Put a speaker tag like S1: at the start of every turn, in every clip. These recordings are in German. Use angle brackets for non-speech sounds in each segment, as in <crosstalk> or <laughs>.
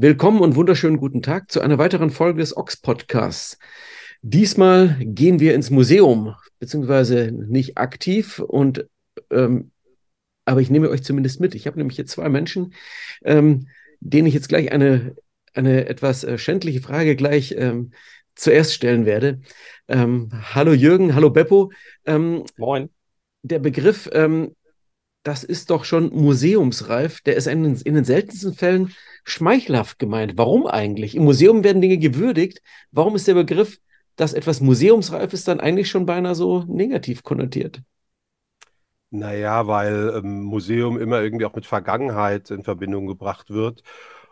S1: Willkommen und wunderschönen guten Tag zu einer weiteren Folge des Ox Podcasts. Diesmal gehen wir ins Museum, beziehungsweise nicht aktiv und ähm, aber ich nehme euch zumindest mit. Ich habe nämlich hier zwei Menschen, ähm, denen ich jetzt gleich eine, eine etwas äh, schändliche Frage gleich ähm, zuerst stellen werde. Ähm, hallo Jürgen, hallo Beppo.
S2: Ähm, Moin.
S1: Der Begriff, ähm, das ist doch schon museumsreif. Der ist in, in den seltensten Fällen schmeichelhaft gemeint. Warum eigentlich? Im Museum werden Dinge gewürdigt. Warum ist der Begriff, dass etwas museumsreif ist, dann eigentlich schon beinahe so negativ konnotiert?
S2: Naja, weil ähm, Museum immer irgendwie auch mit Vergangenheit in Verbindung gebracht wird.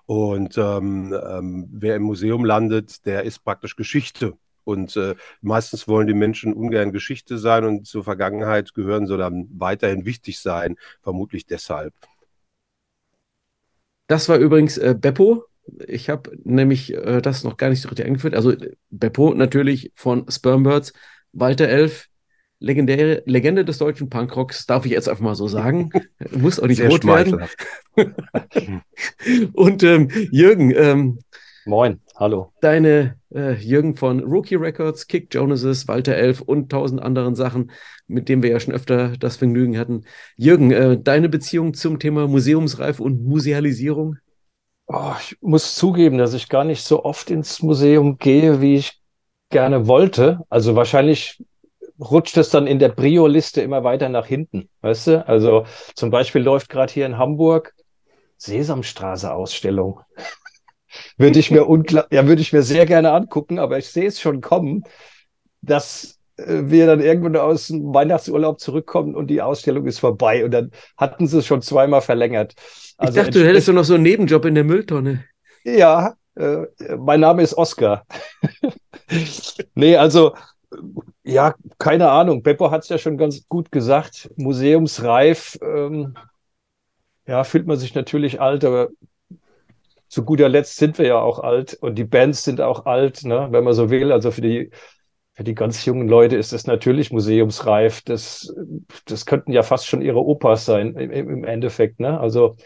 S2: Und ähm, ähm, wer im Museum landet, der ist praktisch Geschichte. Und äh, meistens wollen die Menschen ungern Geschichte sein und zur Vergangenheit gehören, sondern weiterhin wichtig sein, vermutlich deshalb.
S1: Das war übrigens äh, Beppo. Ich habe nämlich äh, das noch gar nicht so richtig eingeführt. Also Beppo natürlich von Spermbirds, Walter Elf, legendäre Legende des deutschen Punkrocks, darf ich jetzt einfach mal so sagen. Muss auch nicht Sehr rot werden. <laughs> Und ähm, Jürgen. Ähm,
S3: Moin, hallo.
S1: Deine äh, Jürgen von Rookie Records, Kick Jonases, Walter Elf und tausend anderen Sachen, mit denen wir ja schon öfter das Vergnügen hatten. Jürgen, äh, deine Beziehung zum Thema Museumsreif und Musealisierung?
S3: Oh, ich muss zugeben, dass ich gar nicht so oft ins Museum gehe, wie ich gerne wollte. Also wahrscheinlich rutscht es dann in der Brio-Liste immer weiter nach hinten, weißt du? Also zum Beispiel läuft gerade hier in Hamburg Sesamstraße-Ausstellung. Würde ich mir unklar, ja, würde ich mir sehr gerne angucken, aber ich sehe es schon kommen, dass äh, wir dann irgendwann aus dem Weihnachtsurlaub zurückkommen und die Ausstellung ist vorbei und dann hatten sie es schon zweimal verlängert.
S1: Also ich dachte, du hättest doch noch so einen Nebenjob in der Mülltonne.
S3: Ja, äh, mein Name ist Oskar. <laughs> nee, also ja, keine Ahnung. Beppo hat es ja schon ganz gut gesagt. Museumsreif, ähm, ja, fühlt man sich natürlich alt, aber zu guter Letzt sind wir ja auch alt und die Bands sind auch alt, ne, wenn man so will. Also für die, für die ganz jungen Leute ist das natürlich museumsreif. Das, das könnten ja fast schon ihre Opas sein im, im Endeffekt. Ne? Also,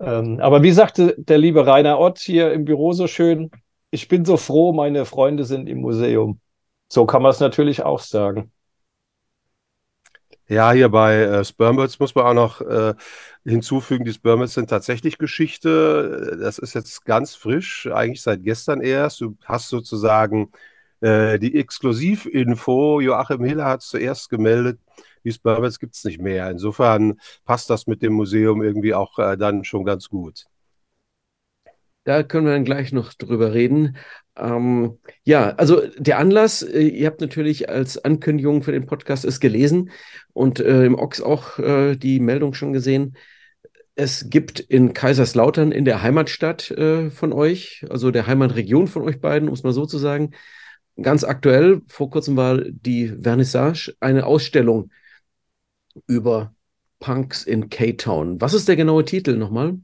S3: ähm, aber wie sagte der liebe Rainer Ott hier im Büro so schön, ich bin so froh, meine Freunde sind im Museum. So kann man es natürlich auch sagen.
S2: Ja, hier bei äh, Spermbirds muss man auch noch äh, hinzufügen, die Spermbirds sind tatsächlich Geschichte. Das ist jetzt ganz frisch, eigentlich seit gestern erst. Du hast sozusagen äh, die Exklusivinfo. Joachim Hiller hat zuerst gemeldet. Die Spermbirds gibt es nicht mehr. Insofern passt das mit dem Museum irgendwie auch äh, dann schon ganz gut.
S1: Da können wir dann gleich noch drüber reden. Ähm, ja, also der Anlass, äh, ihr habt natürlich als Ankündigung für den Podcast es gelesen und äh, im Ox auch äh, die Meldung schon gesehen. Es gibt in Kaiserslautern, in der Heimatstadt äh, von euch, also der Heimatregion von euch beiden, um es mal so zu sagen, ganz aktuell, vor kurzem war die Vernissage, eine Ausstellung über Punks in K-Town. Was ist der genaue Titel nochmal?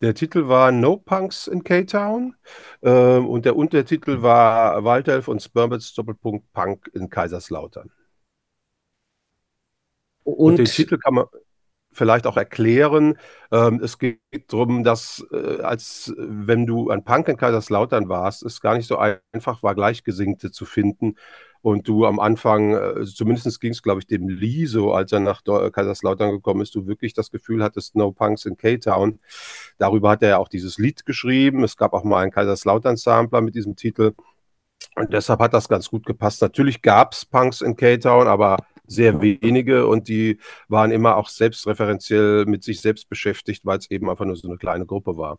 S2: Der Titel war No Punks in K-Town ähm, und der Untertitel war Waldhelf und Spermits Doppelpunkt Punk in Kaiserslautern. Und, und den Titel kann man vielleicht auch erklären. Ähm, es geht darum, dass äh, als wenn du ein Punk in Kaiserslautern warst, es gar nicht so einfach war, Gleichgesinnte zu finden und du am Anfang, äh, zumindest ging es, glaube ich, dem Lee so, als er nach Kaiserslautern gekommen ist, du wirklich das Gefühl hattest, No Punks in K-Town. Darüber hat er ja auch dieses Lied geschrieben. Es gab auch mal einen Kaiserslautern-Sampler mit diesem Titel. Und deshalb hat das ganz gut gepasst. Natürlich gab es Punks in K-Town, aber sehr wenige und die waren immer auch selbstreferenziell mit sich selbst beschäftigt, weil es eben einfach nur so eine kleine Gruppe war.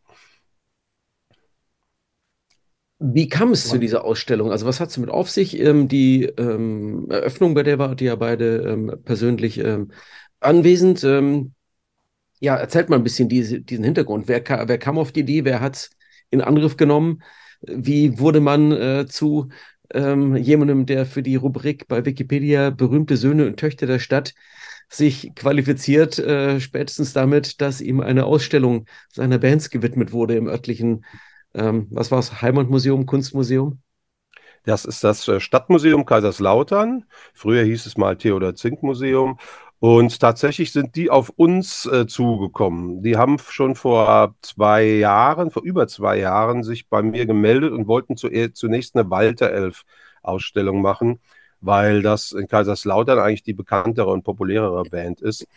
S1: Wie kam es zu dieser Ausstellung? Also was hat es damit auf sich? Ähm, die ähm, Eröffnung, bei der wart ihr ja beide ähm, persönlich ähm, anwesend. Ähm, ja, erzählt mal ein bisschen diese, diesen Hintergrund. Wer, wer kam auf die Idee? Wer hat es in Angriff genommen? Wie wurde man äh, zu ähm, jemandem, der für die Rubrik bei Wikipedia berühmte Söhne und Töchter der Stadt sich qualifiziert, äh, spätestens damit, dass ihm eine Ausstellung seiner Bands gewidmet wurde im örtlichen ähm, was war es? Heimatmuseum, Kunstmuseum?
S2: Das ist das äh, Stadtmuseum Kaiserslautern. Früher hieß es mal Theodor Zink Museum. Und tatsächlich sind die auf uns äh, zugekommen. Die haben schon vor zwei Jahren, vor über zwei Jahren, sich bei mir gemeldet und wollten zu, zunächst eine Walter Elf Ausstellung machen, weil das in Kaiserslautern eigentlich die bekanntere und populärere Band ist.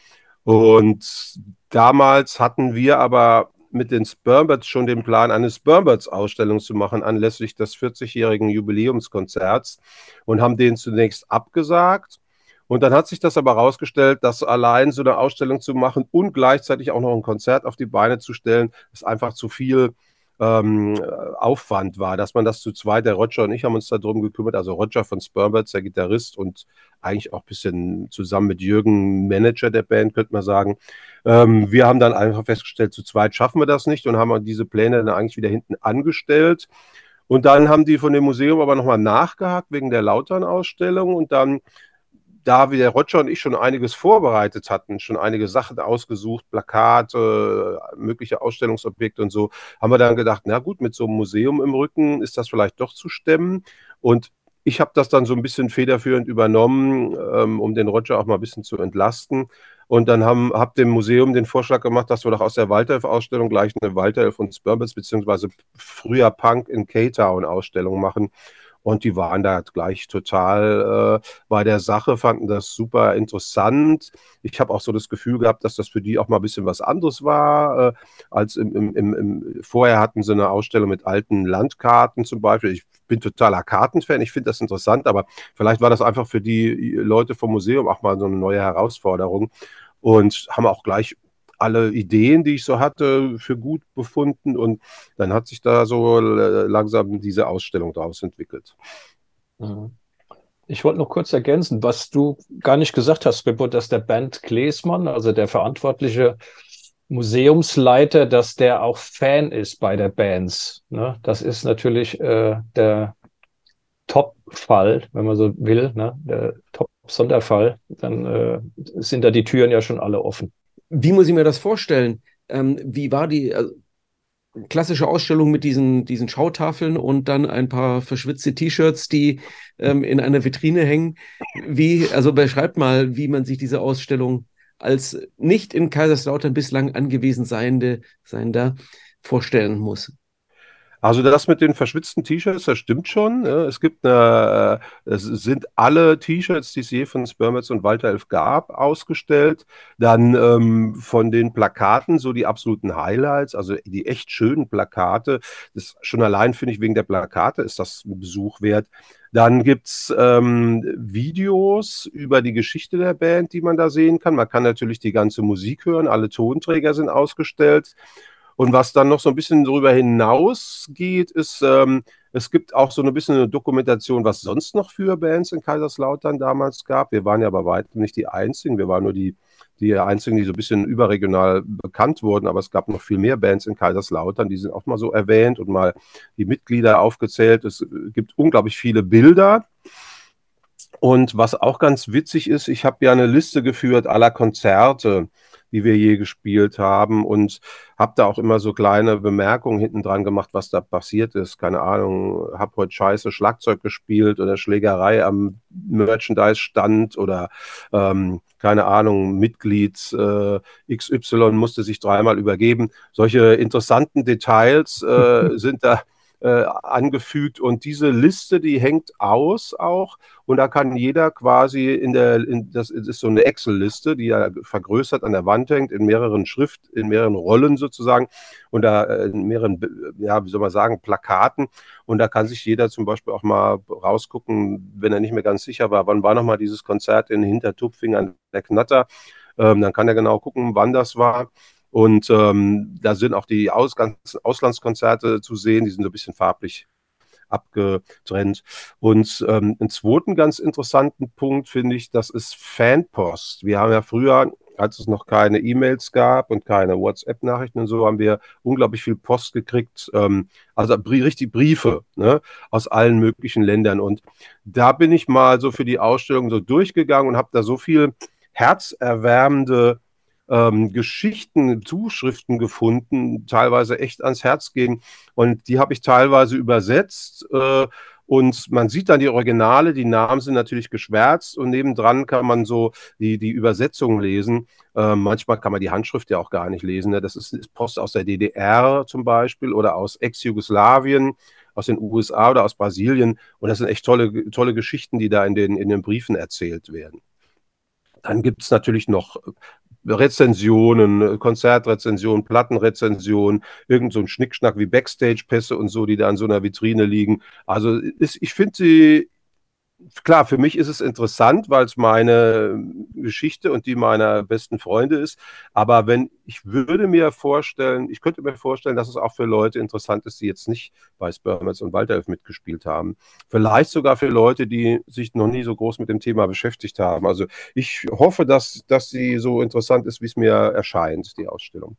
S2: Und damals hatten wir aber mit den Spermbirds schon den Plan, eine Spermbirds-Ausstellung zu machen anlässlich des 40-jährigen Jubiläumskonzerts und haben den zunächst abgesagt. Und dann hat sich das aber herausgestellt, dass allein so eine Ausstellung zu machen und gleichzeitig auch noch ein Konzert auf die Beine zu stellen, ist einfach zu viel ähm, Aufwand war, dass man das zu zweit, der Roger und ich haben uns darum gekümmert, also Roger von Spermbirds, der Gitarrist und eigentlich auch ein bisschen zusammen mit Jürgen, Manager der Band, könnte man sagen. Ähm, wir haben dann einfach festgestellt, zu zweit schaffen wir das nicht und haben diese Pläne dann eigentlich wieder hinten angestellt. Und dann haben die von dem Museum aber nochmal nachgehakt wegen der Lautern-Ausstellung und dann da wir Roger und ich schon einiges vorbereitet hatten, schon einige Sachen ausgesucht, Plakate, mögliche Ausstellungsobjekte und so, haben wir dann gedacht, na gut, mit so einem Museum im Rücken ist das vielleicht doch zu stemmen. Und ich habe das dann so ein bisschen federführend übernommen, ähm, um den Roger auch mal ein bisschen zu entlasten. Und dann haben hab dem Museum den Vorschlag gemacht, dass wir doch aus der Walterelf-Ausstellung gleich eine Walterelf und Spurbits beziehungsweise früher Punk in K-Town-Ausstellung machen. Und die waren da gleich total äh, bei der Sache, fanden das super interessant. Ich habe auch so das Gefühl gehabt, dass das für die auch mal ein bisschen was anderes war, äh, als im, im, im, im, vorher hatten sie eine Ausstellung mit alten Landkarten zum Beispiel. Ich bin totaler Kartenfan, ich finde das interessant, aber vielleicht war das einfach für die Leute vom Museum auch mal so eine neue Herausforderung und haben auch gleich alle Ideen, die ich so hatte, für gut befunden. Und dann hat sich da so langsam diese Ausstellung daraus entwickelt.
S3: Mhm. Ich wollte noch kurz ergänzen, was du gar nicht gesagt hast, Beppo, dass der Bernd Klesmann, also der verantwortliche Museumsleiter, dass der auch Fan ist bei der Bands. Ne? Das ist natürlich äh, der Top-Fall, wenn man so will, ne? der Top-Sonderfall. Dann äh, sind da die Türen ja schon alle offen.
S1: Wie muss ich mir das vorstellen? Ähm, wie war die also, klassische Ausstellung mit diesen, diesen Schautafeln und dann ein paar verschwitzte T-Shirts, die ähm, in einer Vitrine hängen? Wie, also beschreibt mal, wie man sich diese Ausstellung als nicht in Kaiserslautern bislang angewiesen seiende, seiender vorstellen muss.
S2: Also das mit den verschwitzten T-Shirts, das stimmt schon. Es gibt eine, äh, es sind alle T-Shirts, die es je von Spermetz und Walter Elf gab, ausgestellt. Dann ähm, von den Plakaten so die absoluten Highlights, also die echt schönen Plakate. Das schon allein finde ich wegen der Plakate ist das ein Besuch wert. Dann gibt es ähm, Videos über die Geschichte der Band, die man da sehen kann. Man kann natürlich die ganze Musik hören, alle Tonträger sind ausgestellt. Und was dann noch so ein bisschen darüber hinausgeht, ist, ähm, es gibt auch so ein bisschen eine Dokumentation, was sonst noch für Bands in Kaiserslautern damals gab. Wir waren ja bei weitem nicht die Einzigen, wir waren nur die, die Einzigen, die so ein bisschen überregional bekannt wurden, aber es gab noch viel mehr Bands in Kaiserslautern, die sind auch mal so erwähnt und mal die Mitglieder aufgezählt. Es gibt unglaublich viele Bilder. Und was auch ganz witzig ist, ich habe ja eine Liste geführt aller Konzerte die wir je gespielt haben und habe da auch immer so kleine Bemerkungen hinten dran gemacht, was da passiert ist. Keine Ahnung, habe heute scheiße Schlagzeug gespielt oder Schlägerei am Merchandise-Stand oder ähm, keine Ahnung, Mitglied äh, XY musste sich dreimal übergeben. Solche interessanten Details äh, <laughs> sind da äh, angefügt. Und diese Liste, die hängt aus auch. Und da kann jeder quasi in der, in, das ist so eine Excel-Liste, die ja vergrößert an der Wand hängt, in mehreren Schrift, in mehreren Rollen sozusagen. Und da äh, in mehreren, ja, wie soll man sagen, Plakaten. Und da kann sich jeder zum Beispiel auch mal rausgucken, wenn er nicht mehr ganz sicher war, wann war nochmal dieses Konzert in Hintertupfing an der Knatter, ähm, dann kann er genau gucken, wann das war und ähm, da sind auch die Aus Auslandskonzerte zu sehen, die sind so ein bisschen farblich abgetrennt. Und ähm, einen zweiten ganz interessanten Punkt finde ich, das ist Fanpost. Wir haben ja früher, als es noch keine E-Mails gab und keine WhatsApp-Nachrichten und so, haben wir unglaublich viel Post gekriegt, ähm, also richtig Briefe ne, aus allen möglichen Ländern. Und da bin ich mal so für die Ausstellung so durchgegangen und habe da so viel herzerwärmende ähm, Geschichten, Zuschriften gefunden, teilweise echt ans Herz gehen. Und die habe ich teilweise übersetzt. Äh, und man sieht dann die Originale, die Namen sind natürlich geschwärzt und nebendran kann man so die, die Übersetzung lesen. Ähm, manchmal kann man die Handschrift ja auch gar nicht lesen. Ne? Das ist, ist Post aus der DDR zum Beispiel oder aus Ex-Jugoslawien aus den USA oder aus Brasilien. Und das sind echt tolle, tolle Geschichten, die da in den, in den Briefen erzählt werden. Dann gibt es natürlich noch Rezensionen, Konzertrezensionen, Plattenrezensionen, irgend so ein Schnickschnack wie Backstage-Pässe und so, die da an so einer Vitrine liegen. Also ist, ich finde sie klar, für mich ist es interessant, weil es meine Geschichte und die meiner besten Freunde ist. Aber wenn ich würde mir vorstellen, ich könnte mir vorstellen, dass es auch für Leute interessant ist, die jetzt nicht bei Spermers und Walterelf mitgespielt haben. Vielleicht sogar für Leute, die sich noch nie so groß mit dem Thema beschäftigt haben. Also ich hoffe, dass, dass sie so interessant ist, wie es mir erscheint, die Ausstellung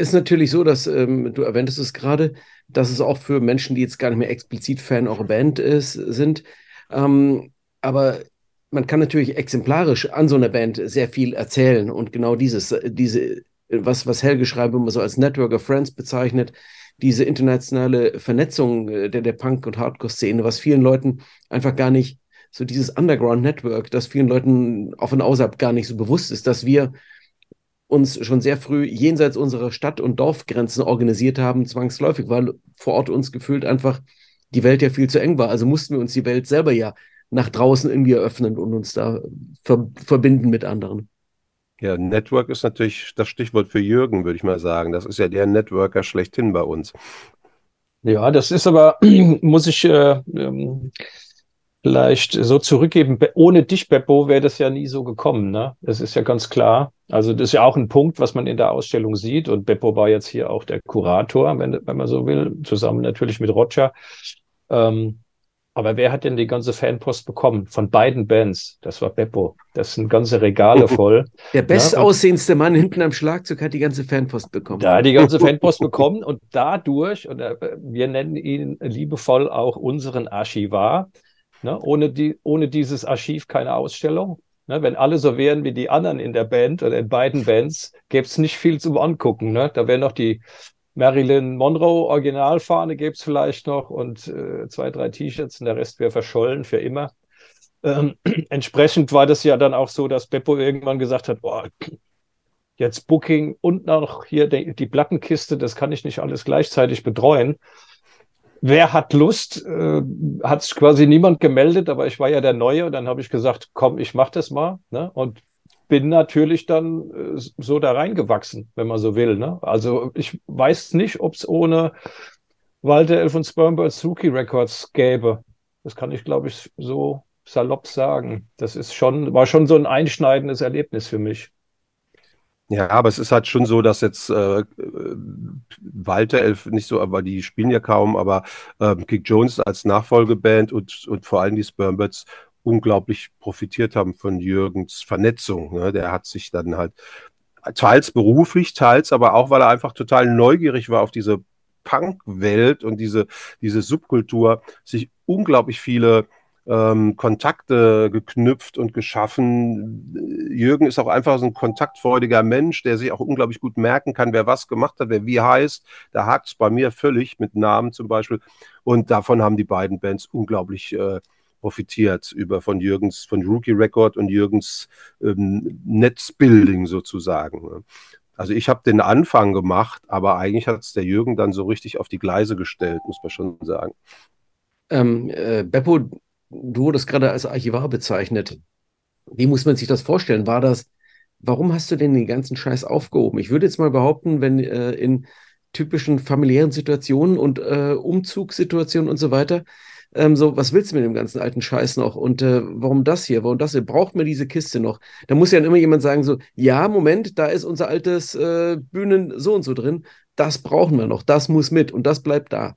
S1: ist natürlich so, dass ähm, du erwähntest es gerade, dass es auch für Menschen, die jetzt gar nicht mehr explizit Fan eurer Band ist, sind, ähm, aber man kann natürlich exemplarisch an so einer Band sehr viel erzählen und genau dieses, diese, was, was Helge Schreiber immer so als Network of Friends bezeichnet, diese internationale Vernetzung äh, der, der Punk- und Hardcore-Szene, was vielen Leuten einfach gar nicht, so dieses Underground-Network, das vielen Leuten auf und außerhalb gar nicht so bewusst ist, dass wir uns schon sehr früh jenseits unserer Stadt- und Dorfgrenzen organisiert haben, zwangsläufig, weil vor Ort uns gefühlt einfach die Welt ja viel zu eng war. Also mussten wir uns die Welt selber ja nach draußen irgendwie eröffnen und uns da ver verbinden mit anderen.
S2: Ja, Network ist natürlich das Stichwort für Jürgen, würde ich mal sagen. Das ist ja der Networker schlechthin bei uns.
S3: Ja, das ist aber, <clears throat> muss ich äh, ähm, vielleicht so zurückgeben. Ohne dich, Beppo, wäre das ja nie so gekommen. Ne? Das ist ja ganz klar. Also das ist ja auch ein Punkt, was man in der Ausstellung sieht. Und Beppo war jetzt hier auch der Kurator, wenn, wenn man so will, zusammen natürlich mit Roger. Ähm, aber wer hat denn die ganze Fanpost bekommen? Von beiden Bands. Das war Beppo. Das sind ganze Regale voll.
S1: Der bestaussehendste Mann hinten am Schlagzeug hat die ganze Fanpost bekommen.
S3: Da die ganze Fanpost <laughs> bekommen und dadurch, und äh, wir nennen ihn liebevoll auch unseren Archivar, ne, ohne, die, ohne dieses Archiv keine Ausstellung. Ne, wenn alle so wären wie die anderen in der Band oder in beiden Bands, gäbe es nicht viel zum Angucken. Ne? Da wären noch die Marilyn Monroe Originalfahne gäbe es vielleicht noch und äh, zwei, drei T-Shirts und der Rest wäre verschollen für immer. Ähm, <clears throat> entsprechend war das ja dann auch so, dass Beppo irgendwann gesagt hat, boah, jetzt Booking und noch hier die, die Plattenkiste, das kann ich nicht alles gleichzeitig betreuen. Wer hat Lust? Äh, hat sich quasi niemand gemeldet, aber ich war ja der Neue und dann habe ich gesagt, komm, ich mach das mal. Ne? Und bin natürlich dann äh, so da reingewachsen, wenn man so will. Ne? Also ich weiß nicht, ob es ohne Walter Elf und Spermbird Suki Records gäbe. Das kann ich, glaube ich, so salopp sagen. Das ist schon, war schon so ein einschneidendes Erlebnis für mich.
S2: Ja, aber es ist halt schon so, dass jetzt äh, Walter Elf nicht so, aber die spielen ja kaum, aber äh, Kick Jones als Nachfolgeband und, und vor allem die Spermbirds unglaublich profitiert haben von Jürgens Vernetzung. Ne? Der hat sich dann halt teils beruflich, teils aber auch, weil er einfach total neugierig war auf diese Punk-Welt und diese, diese Subkultur, sich unglaublich viele ähm, Kontakte geknüpft und geschaffen. Jürgen ist auch einfach so ein kontaktfreudiger Mensch, der sich auch unglaublich gut merken kann, wer was gemacht hat, wer wie heißt. Da hakt es bei mir völlig mit Namen zum Beispiel. Und davon haben die beiden Bands unglaublich äh, profitiert über von Jürgens, von Rookie Record und Jürgens ähm, Netzbuilding sozusagen. Ne? Also ich habe den Anfang gemacht, aber eigentlich hat es der Jürgen dann so richtig auf die Gleise gestellt, muss man schon sagen.
S1: Ähm, äh, Beppo, du wurdest gerade als Archivar bezeichnet. Wie muss man sich das vorstellen? War das, warum hast du denn den ganzen Scheiß aufgehoben? Ich würde jetzt mal behaupten, wenn äh, in typischen familiären Situationen und äh, Umzugssituationen und so weiter, ähm, so, was willst du mit dem ganzen alten Scheiß noch? Und äh, warum das hier? Warum das hier? Braucht mir diese Kiste noch? Da muss ja dann immer jemand sagen, so, ja, Moment, da ist unser altes äh, Bühnen so und so drin. Das brauchen wir noch. Das muss mit und das bleibt da.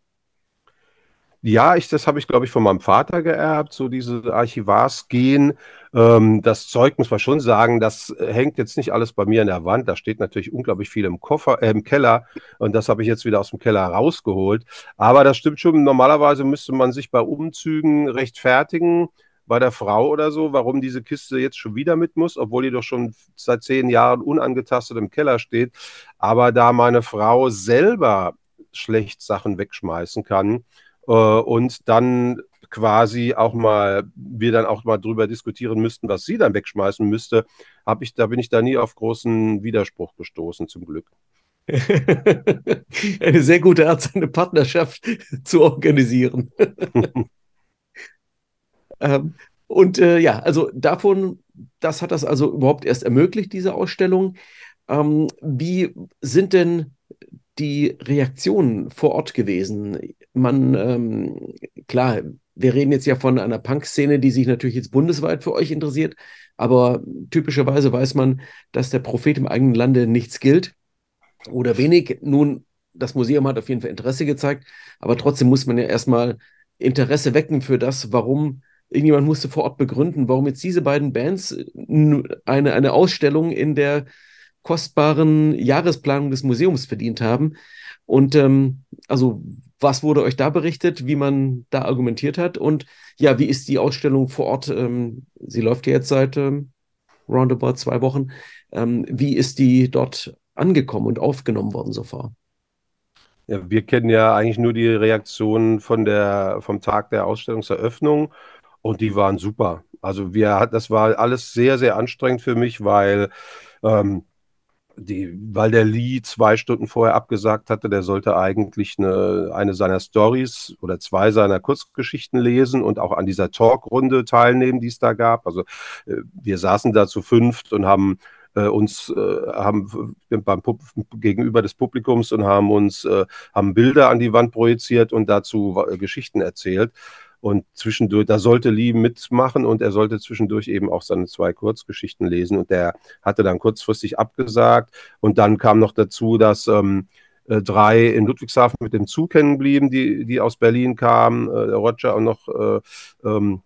S2: Ja, ich, das habe ich, glaube ich, von meinem Vater geerbt, so diese Archivarsgehen. Ähm, das Zeug muss man schon sagen, das hängt jetzt nicht alles bei mir an der Wand. Da steht natürlich unglaublich viel im Koffer, äh, im Keller und das habe ich jetzt wieder aus dem Keller rausgeholt. Aber das stimmt schon. Normalerweise müsste man sich bei Umzügen rechtfertigen bei der Frau oder so, warum diese Kiste jetzt schon wieder mit muss, obwohl die doch schon seit zehn Jahren unangetastet im Keller steht. Aber da meine Frau selber schlecht Sachen wegschmeißen kann, äh, und dann quasi auch mal, wir dann auch mal drüber diskutieren müssten, was sie dann wegschmeißen müsste, habe ich, da bin ich da nie auf großen Widerspruch gestoßen, zum Glück. <laughs>
S1: Eine sehr gute Art, seine Partnerschaft <laughs> zu organisieren. <laughs> ähm, und äh, ja, also davon, das hat das also überhaupt erst ermöglicht, diese Ausstellung. Ähm, wie sind denn die Reaktionen vor Ort gewesen? Man, ähm, klar, wir reden jetzt ja von einer Punk-Szene, die sich natürlich jetzt bundesweit für euch interessiert, aber typischerweise weiß man, dass der Prophet im eigenen Lande nichts gilt oder wenig. Nun, das Museum hat auf jeden Fall Interesse gezeigt, aber trotzdem muss man ja erstmal Interesse wecken für das, warum irgendjemand musste vor Ort begründen, warum jetzt diese beiden Bands eine, eine Ausstellung in der kostbaren Jahresplanung des Museums verdient haben. Und ähm, also, was wurde euch da berichtet, wie man da argumentiert hat? Und ja, wie ist die Ausstellung vor Ort? Ähm, sie läuft ja jetzt seit ähm, roundabout zwei Wochen. Ähm, wie ist die dort angekommen und aufgenommen worden so far?
S2: Ja, wir kennen ja eigentlich nur die Reaktionen von der, vom Tag der Ausstellungseröffnung und die waren super. Also wir, das war alles sehr, sehr anstrengend für mich, weil ähm, die, weil der Lee zwei Stunden vorher abgesagt hatte, der sollte eigentlich eine, eine seiner Stories oder zwei seiner Kurzgeschichten lesen und auch an dieser Talkrunde teilnehmen, die es da gab. Also äh, wir saßen da zu fünft und haben äh, uns äh, haben beim Pub gegenüber des Publikums und haben uns äh, haben Bilder an die Wand projiziert und dazu äh, Geschichten erzählt. Und zwischendurch, da sollte Lee mitmachen und er sollte zwischendurch eben auch seine zwei Kurzgeschichten lesen. Und der hatte dann kurzfristig abgesagt. Und dann kam noch dazu, dass ähm, äh, drei in Ludwigshafen mit dem Zug hängen blieben, die, die aus Berlin kamen, äh, Roger und noch äh, ähm,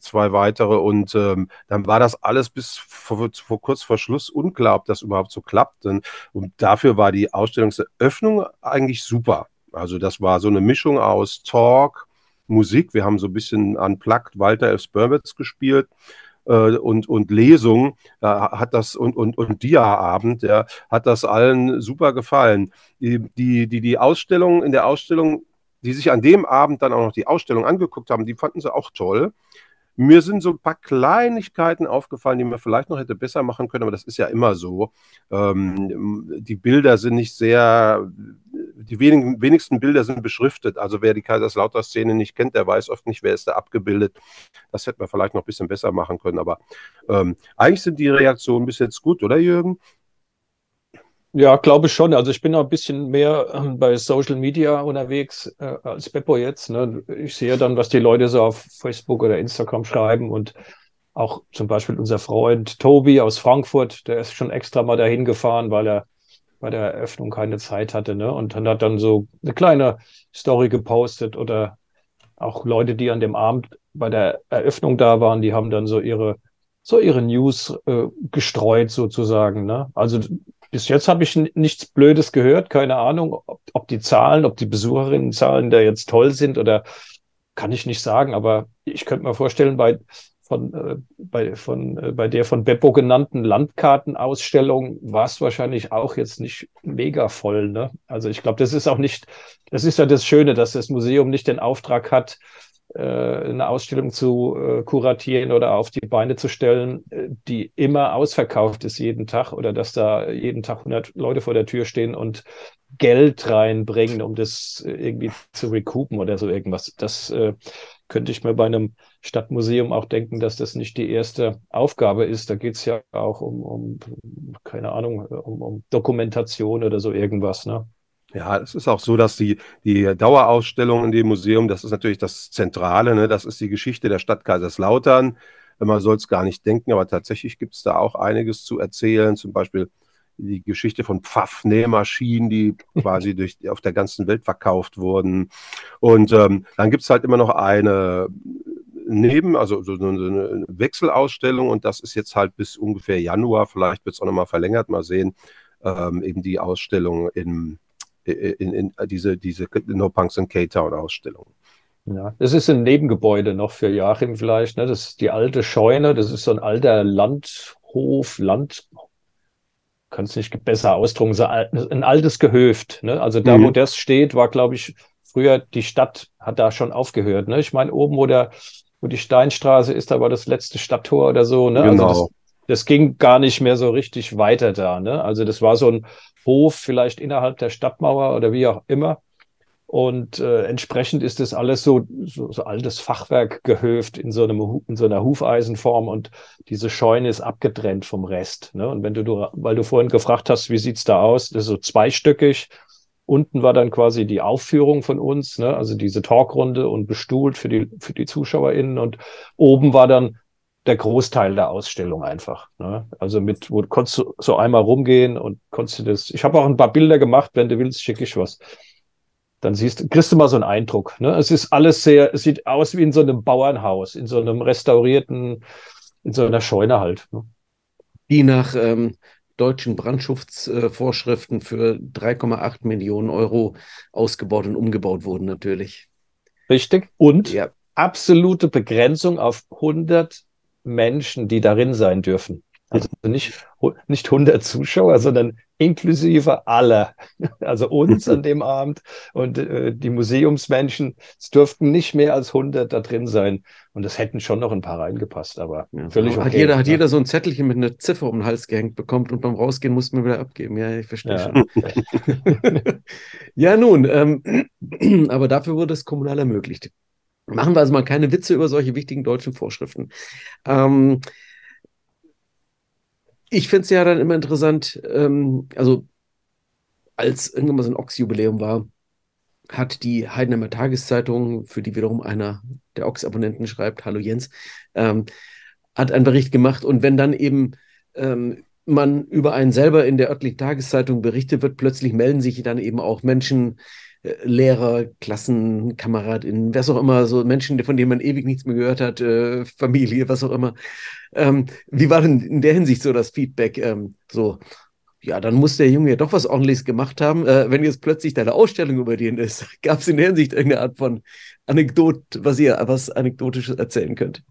S2: zwei weitere. Und ähm, dann war das alles bis vor, vor, kurz vor Schluss unklar, ob das überhaupt so klappt. Und, und dafür war die Ausstellungseröffnung eigentlich super. Also das war so eine Mischung aus Talk, Musik. Wir haben so ein bisschen unplugged Walter F. Sperwitz gespielt äh, und, und Lesung äh, hat das und, und, und Dia-Abend, ja, hat das allen super gefallen. Die, die, die, die Ausstellung, in der Ausstellung, die sich an dem Abend dann auch noch die Ausstellung angeguckt haben, die fanden sie auch toll. Mir sind so ein paar Kleinigkeiten aufgefallen, die man vielleicht noch hätte besser machen können, aber das ist ja immer so. Ähm, die Bilder sind nicht sehr, die wenigen, wenigsten Bilder sind beschriftet. Also wer die Kaiserslautern-Szene nicht kennt, der weiß oft nicht, wer ist da abgebildet. Das hätte man vielleicht noch ein bisschen besser machen können. Aber ähm, eigentlich sind die Reaktionen bis jetzt gut, oder Jürgen?
S3: Ja, glaube ich schon. Also ich bin noch ein bisschen mehr ähm, bei Social Media unterwegs äh, als Beppo jetzt. Ne? Ich sehe dann, was die Leute so auf Facebook oder Instagram schreiben und auch zum Beispiel unser Freund Tobi aus Frankfurt, der ist schon extra mal dahin gefahren, weil er bei der Eröffnung keine Zeit hatte. Ne? Und dann hat dann so eine kleine Story gepostet oder auch Leute, die an dem Abend bei der Eröffnung da waren, die haben dann so ihre so ihre News äh, gestreut sozusagen. Ne? Also bis jetzt habe ich nichts Blödes gehört, keine Ahnung, ob, ob die Zahlen, ob die Besucherinnenzahlen da jetzt toll sind oder kann ich nicht sagen, aber ich könnte mir vorstellen, bei, von, äh, bei, von, äh, bei der von Beppo genannten Landkartenausstellung war es wahrscheinlich auch jetzt nicht mega voll. Ne? Also ich glaube, das ist auch nicht, das ist ja das Schöne, dass das Museum nicht den Auftrag hat, äh, eine Ausstellung zu äh, kuratieren oder auf die Beine zu stellen, äh, die immer ausverkauft ist jeden Tag oder dass da jeden Tag 100 Leute vor der Tür stehen und Geld reinbringen, um das irgendwie zu recoupen oder so irgendwas. Das äh, könnte ich mir bei einem Stadtmuseum auch denken, dass das nicht die erste Aufgabe ist. Da geht es ja auch um, um, keine Ahnung, um, um Dokumentation oder so irgendwas. Ne?
S2: Ja, es ist auch so, dass die, die Dauerausstellung in dem Museum, das ist natürlich das Zentrale, ne? das ist die Geschichte der Stadt Kaiserslautern. Man soll es gar nicht denken, aber tatsächlich gibt es da auch einiges zu erzählen. Zum Beispiel die Geschichte von Pfaff-Nähmaschinen, die <laughs> quasi durch, auf der ganzen Welt verkauft wurden. Und ähm, dann gibt es halt immer noch eine Neben, also so eine Wechselausstellung und das ist jetzt halt bis ungefähr Januar, vielleicht wird es auch nochmal verlängert, mal sehen, ähm, eben die Ausstellung in in, in diese, diese No Punks in K-Town Ausstellung.
S3: Ja, das ist ein Nebengebäude noch für Joachim vielleicht. Ne? Das ist die alte Scheune. Das ist so ein alter Landhof, Land, kann es nicht besser ausdrücken, so ein altes Gehöft. Ne? Also da, mhm. wo das steht, war, glaube ich, früher die Stadt hat da schon aufgehört. Ne? Ich meine, oben, wo der, wo die Steinstraße ist, da war das letzte Stadttor oder so. Ne?
S2: Genau.
S3: Also das, das ging gar nicht mehr so richtig weiter da. Ne? Also das war so ein Hof, vielleicht innerhalb der Stadtmauer oder wie auch immer. Und äh, entsprechend ist das alles so, so, so altes Fachwerk gehöft in so, einem, in so einer Hufeisenform und diese Scheune ist abgetrennt vom Rest. Ne? Und wenn du, du, weil du vorhin gefragt hast, wie sieht's da aus, das ist so zweistöckig. Unten war dann quasi die Aufführung von uns, ne? also diese Talkrunde und bestuhlt für die, für die ZuschauerInnen. Und oben war dann der Großteil der Ausstellung einfach. Ne? Also mit, wo konntest du so einmal rumgehen und konntest du das. Ich habe auch ein paar Bilder gemacht, wenn du willst, schicke ich was dann siehst, kriegst du mal so einen Eindruck. Ne? Es ist alles sehr, es sieht aus wie in so einem Bauernhaus, in so einem restaurierten, in so einer Scheune halt. Ne?
S1: Die nach ähm, deutschen Brandschutzvorschriften für 3,8 Millionen Euro ausgebaut und umgebaut wurden, natürlich.
S3: Richtig. Und ja. absolute Begrenzung auf 100 Menschen, die darin sein dürfen. Also nicht, nicht 100 Zuschauer, sondern inklusive aller. <laughs> Also uns an dem Abend und äh, die Museumsmenschen. Es dürften nicht mehr als 100 da drin sein. Und es hätten schon noch ein paar reingepasst, aber ja, völlig
S1: okay. Hat jeder, hat jeder so ein Zettelchen mit einer Ziffer um den Hals gehängt bekommt und beim Rausgehen muss man wieder abgeben. Ja, ich verstehe ja. schon. ja, nun, ähm, <clears throat> aber dafür wurde es kommunal ermöglicht. Machen wir also mal keine Witze über solche wichtigen deutschen Vorschriften. Ähm, ich finde es ja dann immer interessant, ähm, also als irgendwann mal so ein Ochs-Jubiläum war, hat die Heidenheimer Tageszeitung, für die wiederum einer der Ochs-Abonnenten schreibt, Hallo Jens, ähm, hat einen Bericht gemacht. Und wenn dann eben ähm, man über einen selber in der örtlichen Tageszeitung berichtet wird, plötzlich melden sich dann eben auch Menschen, äh, Lehrer, KlassenkameradInnen, was auch immer, so Menschen, von denen man ewig nichts mehr gehört hat, äh, Familie, was auch immer. Ähm, wie war denn in der Hinsicht so das Feedback? Ähm, so, ja, dann muss der Junge ja doch was ordentliches gemacht haben. Äh, wenn jetzt plötzlich deine Ausstellung über den ist, <laughs> gab es in der Hinsicht irgendeine Art von Anekdot, was ihr was Anekdotisches erzählen könnt?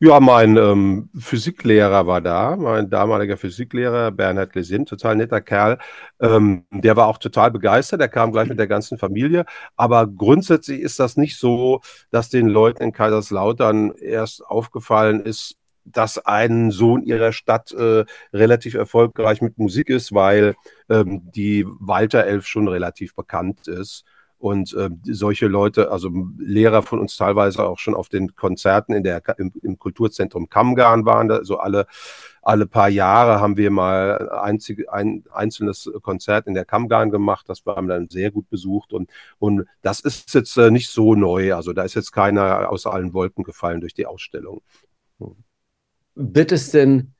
S2: Ja, mein ähm, Physiklehrer war da, mein damaliger Physiklehrer, Bernhard Lesin, total netter Kerl. Ähm, der war auch total begeistert, der kam gleich mit der ganzen Familie. Aber grundsätzlich ist das nicht so, dass den Leuten in Kaiserslautern erst aufgefallen ist, dass ein Sohn ihrer Stadt äh, relativ erfolgreich mit Musik ist, weil ähm, die Walter Elf schon relativ bekannt ist. Und äh, solche Leute, also Lehrer von uns teilweise auch schon auf den Konzerten in der, im, im Kulturzentrum Kammgarn waren. Da, so alle, alle paar Jahre haben wir mal einzig, ein einzelnes Konzert in der Kammgarn gemacht. Das war dann sehr gut besucht. Und, und das ist jetzt äh, nicht so neu. Also da ist jetzt keiner aus allen Wolken gefallen durch die Ausstellung.
S1: Wird es denn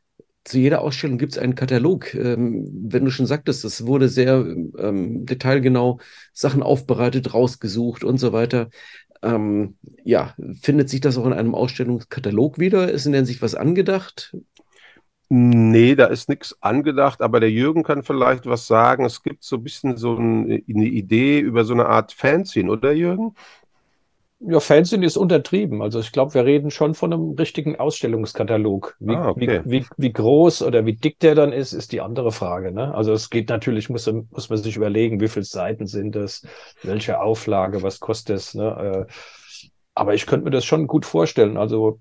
S1: zu jeder Ausstellung gibt es einen Katalog. Ähm, wenn du schon sagtest, es wurde sehr ähm, detailgenau Sachen aufbereitet, rausgesucht und so weiter. Ähm, ja, findet sich das auch in einem Ausstellungskatalog wieder? Ist in der Hinsicht was angedacht?
S2: Nee, da ist nichts angedacht, aber der Jürgen kann vielleicht was sagen. Es gibt so ein bisschen so eine Idee über so eine Art Fanzine, oder Jürgen?
S3: Ja, Fanzine ist untertrieben. Also ich glaube, wir reden schon von einem richtigen Ausstellungskatalog. Wie, ah, okay. wie, wie, wie, groß oder wie dick der dann ist, ist die andere Frage. Ne? Also es geht natürlich, muss, muss man sich überlegen, wie viele Seiten sind es, welche Auflage, was kostet es. Ne? Äh, aber ich könnte mir das schon gut vorstellen. Also,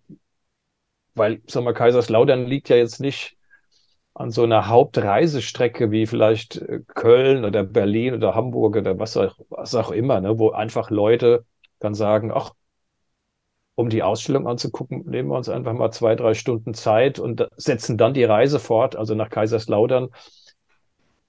S3: weil, sag mal, Kaiserslautern liegt ja jetzt nicht an so einer Hauptreisestrecke wie vielleicht äh, Köln oder Berlin oder Hamburg oder was auch, was auch immer, ne? wo einfach Leute dann sagen, ach, um die Ausstellung anzugucken, nehmen wir uns einfach mal zwei, drei Stunden Zeit und setzen dann die Reise fort, also nach Kaiserslautern.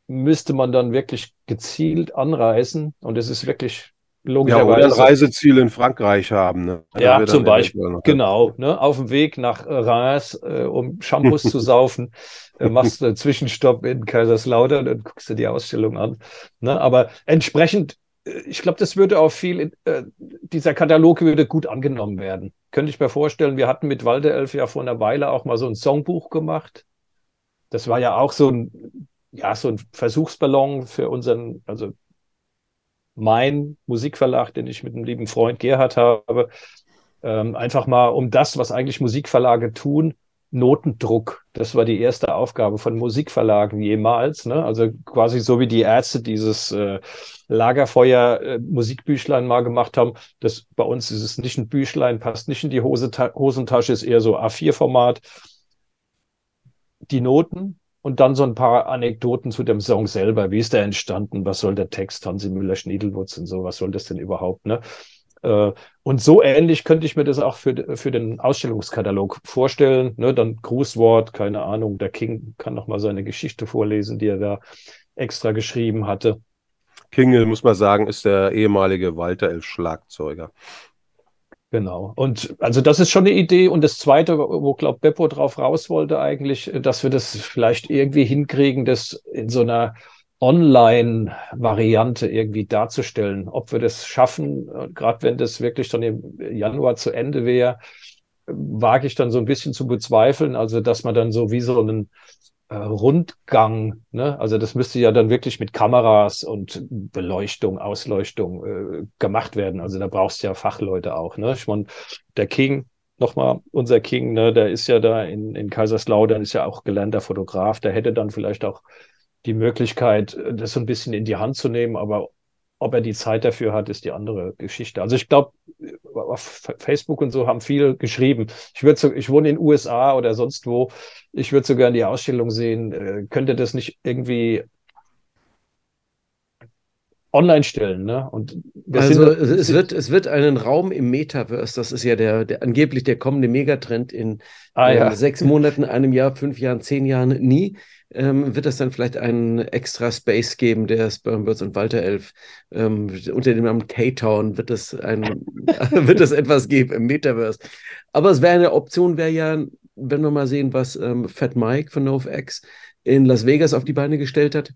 S3: Müsste man dann wirklich gezielt anreisen und es ist wirklich logischerweise. Ja, oder
S2: ein Reiseziel in Frankreich haben. Ne?
S3: Ja, zum Beispiel. Genau. Ne? Auf dem Weg nach Reims, äh, um Shampoos zu <laughs> saufen, äh, machst du einen Zwischenstopp in Kaiserslautern und guckst dir die Ausstellung an. Ne? Aber entsprechend ich glaube, das würde auch viel, äh, dieser Katalog würde gut angenommen werden. Könnte ich mir vorstellen, wir hatten mit Walter Elf ja vor einer Weile auch mal so ein Songbuch gemacht. Das war ja auch so ein, ja, so ein Versuchsballon für unseren, also mein Musikverlag, den ich mit einem lieben Freund Gerhard habe. Ähm, einfach mal um das, was eigentlich Musikverlage tun, Notendruck. Das war die erste Aufgabe von Musikverlagen jemals. Ne? Also quasi so wie die Ärzte dieses äh, Lagerfeuer äh, Musikbüchlein mal gemacht haben. Das bei uns ist es nicht ein Büchlein, passt nicht in die Hose, Hosentasche, ist eher so A4-Format. Die Noten und dann so ein paar Anekdoten zu dem Song selber. Wie ist der entstanden? Was soll der Text? Hansi Müller-Schniedelwurz und so. Was soll das denn überhaupt? Ne? Äh, und so ähnlich könnte ich mir das auch für, für den Ausstellungskatalog vorstellen. Ne? Dann Grußwort, keine Ahnung, der King kann noch mal seine Geschichte vorlesen, die er da extra geschrieben hatte.
S2: Kingel, muss man sagen, ist der ehemalige Walter Elf Schlagzeuger.
S3: Genau. Und also das ist schon eine Idee. Und das Zweite, wo, glaube Beppo drauf raus wollte eigentlich, dass wir das vielleicht irgendwie hinkriegen, das in so einer Online-Variante irgendwie darzustellen. Ob wir das schaffen, gerade wenn das wirklich dann im Januar zu Ende wäre, wage ich dann so ein bisschen zu bezweifeln. Also, dass man dann so wie so einen äh, Rundgang, ne? also das müsste ja dann wirklich mit Kameras und Beleuchtung, Ausleuchtung äh, gemacht werden. Also da brauchst du ja Fachleute auch. Ne? Ich meine, der King, nochmal unser King, ne, der ist ja da in, in Kaiserslautern, ist ja auch gelernter Fotograf, der hätte dann vielleicht auch die Möglichkeit, das so ein bisschen in die Hand zu nehmen, aber ob er die Zeit dafür hat, ist die andere Geschichte. Also ich glaube, auf Facebook und so haben viele geschrieben. Ich würde so, ich wohne in den USA oder sonst wo. Ich würde so gerne die Ausstellung sehen. Äh, könnte das nicht irgendwie online stellen. Ne? Und
S1: also es wird, es wird einen Raum im Metaverse, das ist ja der, der angeblich der kommende Megatrend in ah, äh, ja. sechs Monaten, einem Jahr, fünf Jahren, zehn Jahren nie. Ähm, wird es dann vielleicht einen extra Space geben, der Spermbirds und Walter Elf ähm, unter dem Namen K-Town wird es ein, <laughs> wird es etwas geben im Metaverse. Aber es wäre eine Option, wäre ja, wenn wir mal sehen, was ähm, Fat Mike von NoFX in Las Vegas auf die Beine gestellt hat,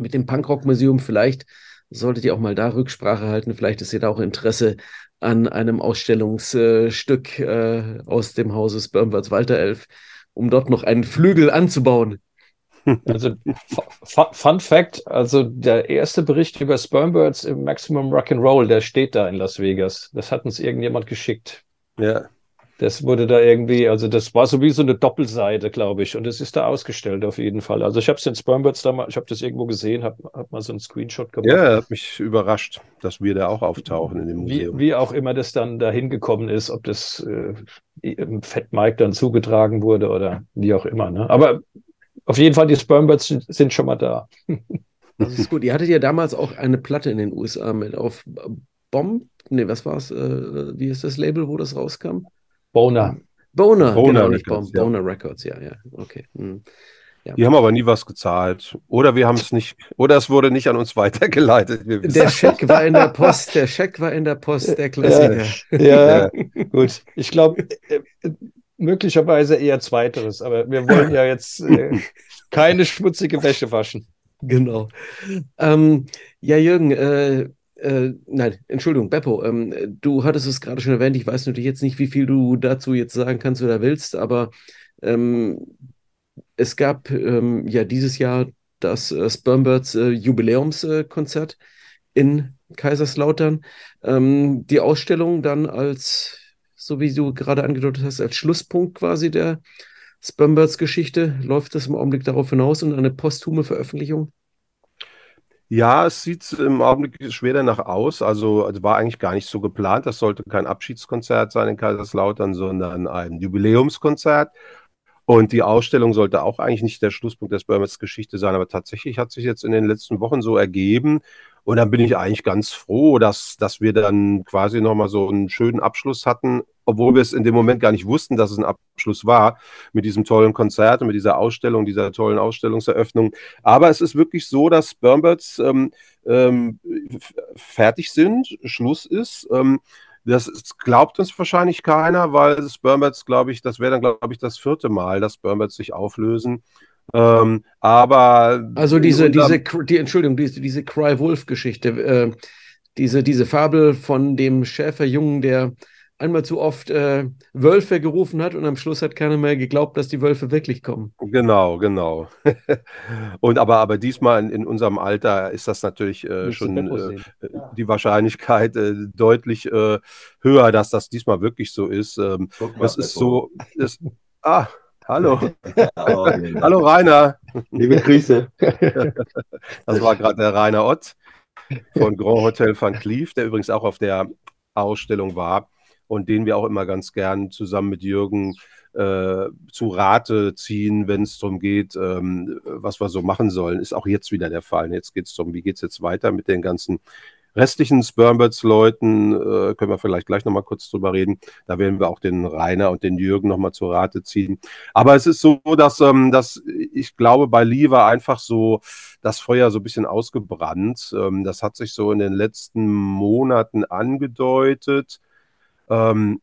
S1: mit dem Punkrock-Museum vielleicht solltet ihr auch mal da Rücksprache halten. Vielleicht ist ihr da auch Interesse an einem Ausstellungsstück äh, aus dem Hause Spermwärts Walter Elf, um dort noch einen Flügel anzubauen. <laughs>
S3: Also Fun Fact, also der erste Bericht über Spermbirds im Maximum Rock'n'Roll, der steht da in Las Vegas. Das hat uns irgendjemand geschickt.
S2: Ja.
S3: Das wurde da irgendwie, also das war so wie so eine Doppelseite, glaube ich. Und es ist da ausgestellt auf jeden Fall. Also ich habe es in Spermbirds da mal, ich habe das irgendwo gesehen, habe hab mal so einen Screenshot
S2: gemacht. Ja, hat mich überrascht, dass wir da auch auftauchen in dem
S3: Museum. Wie, wie auch immer das dann da hingekommen ist, ob das äh, im Fat Mike dann zugetragen wurde oder wie auch immer. Ne? Aber auf jeden Fall, die Spermbirds sind, sind schon mal da. <laughs>
S1: Das ist gut. Ihr hattet ja damals auch eine Platte in den USA mit auf Bomb. Nee, was war es? Äh, wie ist das Label, wo das rauskam?
S3: Boner.
S1: Boner, Boner genau, nicht. Ja. Boner Records, ja, ja. Okay. Hm.
S2: Ja. Die haben aber nie was gezahlt. Oder wir haben es nicht, oder es wurde nicht an uns weitergeleitet.
S1: Der Scheck war in der Post, der Scheck war in der Post, der Klassiker.
S3: Ja, ja. <laughs> gut. Ich glaube, äh, möglicherweise eher zweiteres, aber wir wollen ja jetzt äh, keine schmutzige Wäsche waschen.
S1: Genau. Ähm, ja, Jürgen, äh, äh, nein, Entschuldigung, Beppo, ähm, du hattest es gerade schon erwähnt, ich weiß natürlich jetzt nicht, wie viel du dazu jetzt sagen kannst oder willst, aber ähm, es gab ähm, ja dieses Jahr das äh, Spermbirds äh, Jubiläumskonzert in Kaiserslautern. Ähm, die Ausstellung dann als, so wie du gerade angedeutet hast, als Schlusspunkt quasi der Spermbirds Geschichte. Läuft das im Augenblick darauf hinaus und eine posthume Veröffentlichung?
S2: Ja, es sieht im Augenblick schwer danach aus. Also, also war eigentlich gar nicht so geplant. Das sollte kein Abschiedskonzert sein in Kaiserslautern, sondern ein Jubiläumskonzert. Und die Ausstellung sollte auch eigentlich nicht der Schlusspunkt der Spermets Geschichte sein, aber tatsächlich hat sich jetzt in den letzten Wochen so ergeben. Und dann bin ich eigentlich ganz froh, dass, dass wir dann quasi nochmal so einen schönen Abschluss hatten obwohl wir es in dem Moment gar nicht wussten, dass es ein Abschluss war mit diesem tollen Konzert und mit dieser Ausstellung, dieser tollen Ausstellungseröffnung. Aber es ist wirklich so, dass Spermbirds ähm, ähm, fertig sind, Schluss ist. Ähm, das glaubt uns wahrscheinlich keiner, weil Spermbirds, glaube ich, das wäre dann, glaube ich, das vierte Mal, dass Spermbirds sich auflösen. Ähm, aber.
S1: Also diese, diese, die, Entschuldigung, diese, diese Cry-Wolf-Geschichte, äh, diese, diese Fabel von dem Schäferjungen, der einmal zu oft äh, Wölfe gerufen hat und am Schluss hat keiner mehr geglaubt, dass die Wölfe wirklich kommen.
S2: Genau, genau. <laughs> und aber, aber diesmal in, in unserem Alter ist das natürlich äh, schon äh, ja. die Wahrscheinlichkeit äh, deutlich äh, höher, dass das diesmal wirklich so ist. Ähm, das ist so. Ist, ah, Hallo. <laughs> <laughs> Hallo Rainer.
S3: Liebe Grüße.
S2: das war gerade der Rainer Ott von Grand Hotel Van Cleef, der übrigens auch auf der Ausstellung war und den wir auch immer ganz gern zusammen mit Jürgen äh, zu Rate ziehen, wenn es darum geht, ähm, was wir so machen sollen. Ist auch jetzt wieder der Fall. Jetzt geht es darum, wie geht es jetzt weiter mit den ganzen restlichen Spermbirds-Leuten äh, können wir vielleicht gleich nochmal kurz drüber reden. Da werden wir auch den Rainer und den Jürgen nochmal zur Rate ziehen. Aber es ist so, dass, ähm, dass ich glaube, bei Lee war einfach so das Feuer so ein bisschen ausgebrannt. Ähm, das hat sich so in den letzten Monaten angedeutet. Ähm,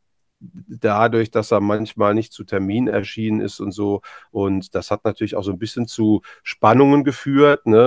S2: dadurch, dass er manchmal nicht zu Termin erschienen ist und so. Und das hat natürlich auch so ein bisschen zu Spannungen geführt. Ne?